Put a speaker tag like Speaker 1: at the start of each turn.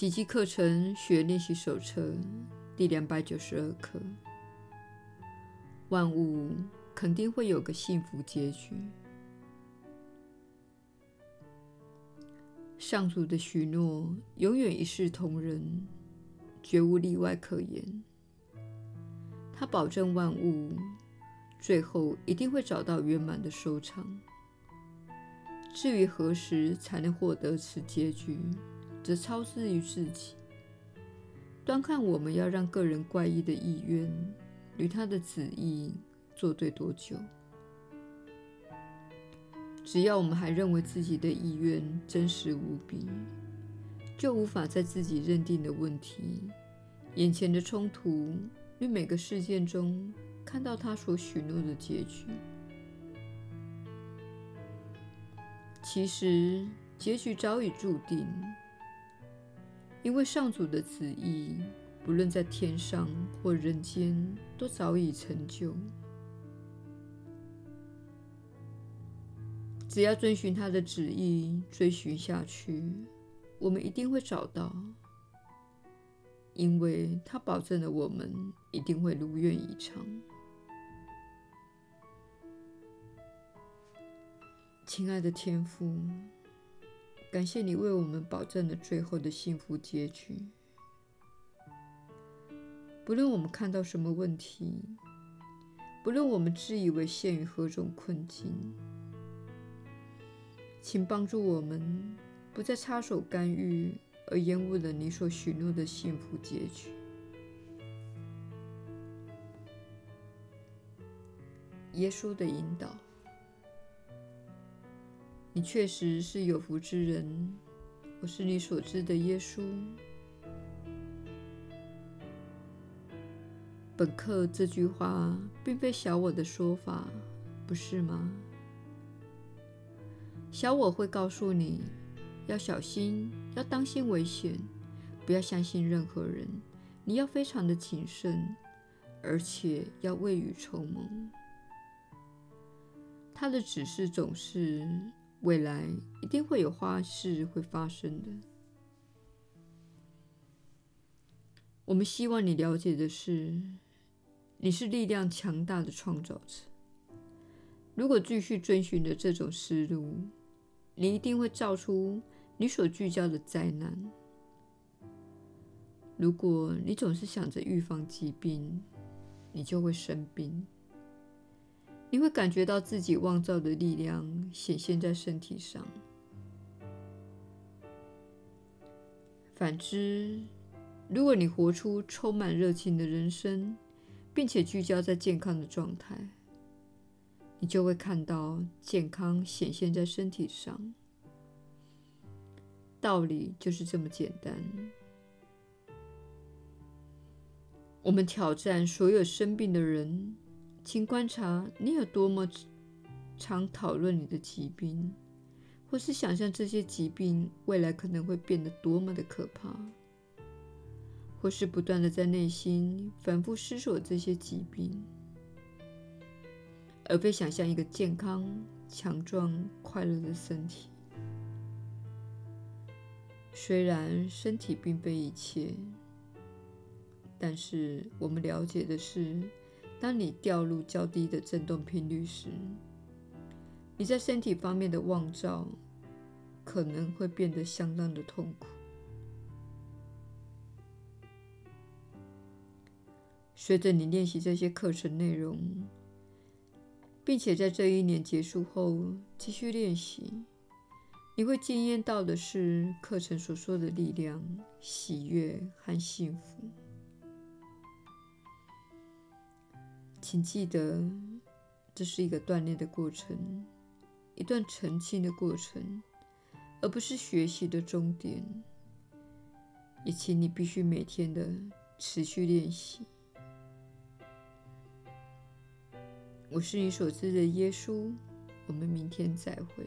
Speaker 1: 奇迹课程学练习手册第两百九十二课：万物肯定会有个幸福结局。上主的许诺永远一视同仁，绝无例外可言。他保证万物最后一定会找到圆满的收场。至于何时才能获得此结局，则超之于自己，端看我们要让个人怪异的意愿与他的旨意作对多久。只要我们还认为自己的意愿真实无比，就无法在自己认定的问题、眼前的冲突与每个事件中看到他所许诺的结局。其实，结局早已注定，因为上主的旨意，不论在天上或人间，都早已成就。只要遵循他的旨意，追寻下去，我们一定会找到，因为他保证了我们一定会如愿以偿。亲爱的天父，感谢你为我们保证了最后的幸福结局。不论我们看到什么问题，不论我们自以为陷于何种困境，请帮助我们，不再插手干预，而延误了你所许诺的幸福结局。耶稣的引导，你确实是有福之人。我是你所知的耶稣。本课这句话并非小我的说法，不是吗？小我会告诉你要小心，要当心危险，不要相信任何人。你要非常的谨慎，而且要未雨绸缪。他的指示总是未来一定会有坏事会发生的。我们希望你了解的是，你是力量强大的创造者。如果继续遵循着这种思路，你一定会造出你所聚焦的灾难。如果你总是想着预防疾病，你就会生病。你会感觉到自己妄造的力量显现在身体上。反之，如果你活出充满热情的人生，并且聚焦在健康的状态，你就会看到健康显现在身体上。道理就是这么简单。我们挑战所有生病的人，请观察你有多么常讨论你的疾病，或是想象这些疾病未来可能会变得多么的可怕，或是不断的在内心反复思索这些疾病。而非想象一个健康、强壮、快乐的身体。虽然身体并非一切，但是我们了解的是，当你掉入较低的振动频率时，你在身体方面的妄造可能会变得相当的痛苦。随着你练习这些课程内容，并且在这一年结束后继续练习，你会惊艳到的是课程所说的力量、喜悦和幸福。请记得，这是一个锻炼的过程，一段澄清的过程，而不是学习的终点。也请你必须每天的持续练习。我是你所知的耶稣，我们明天再会。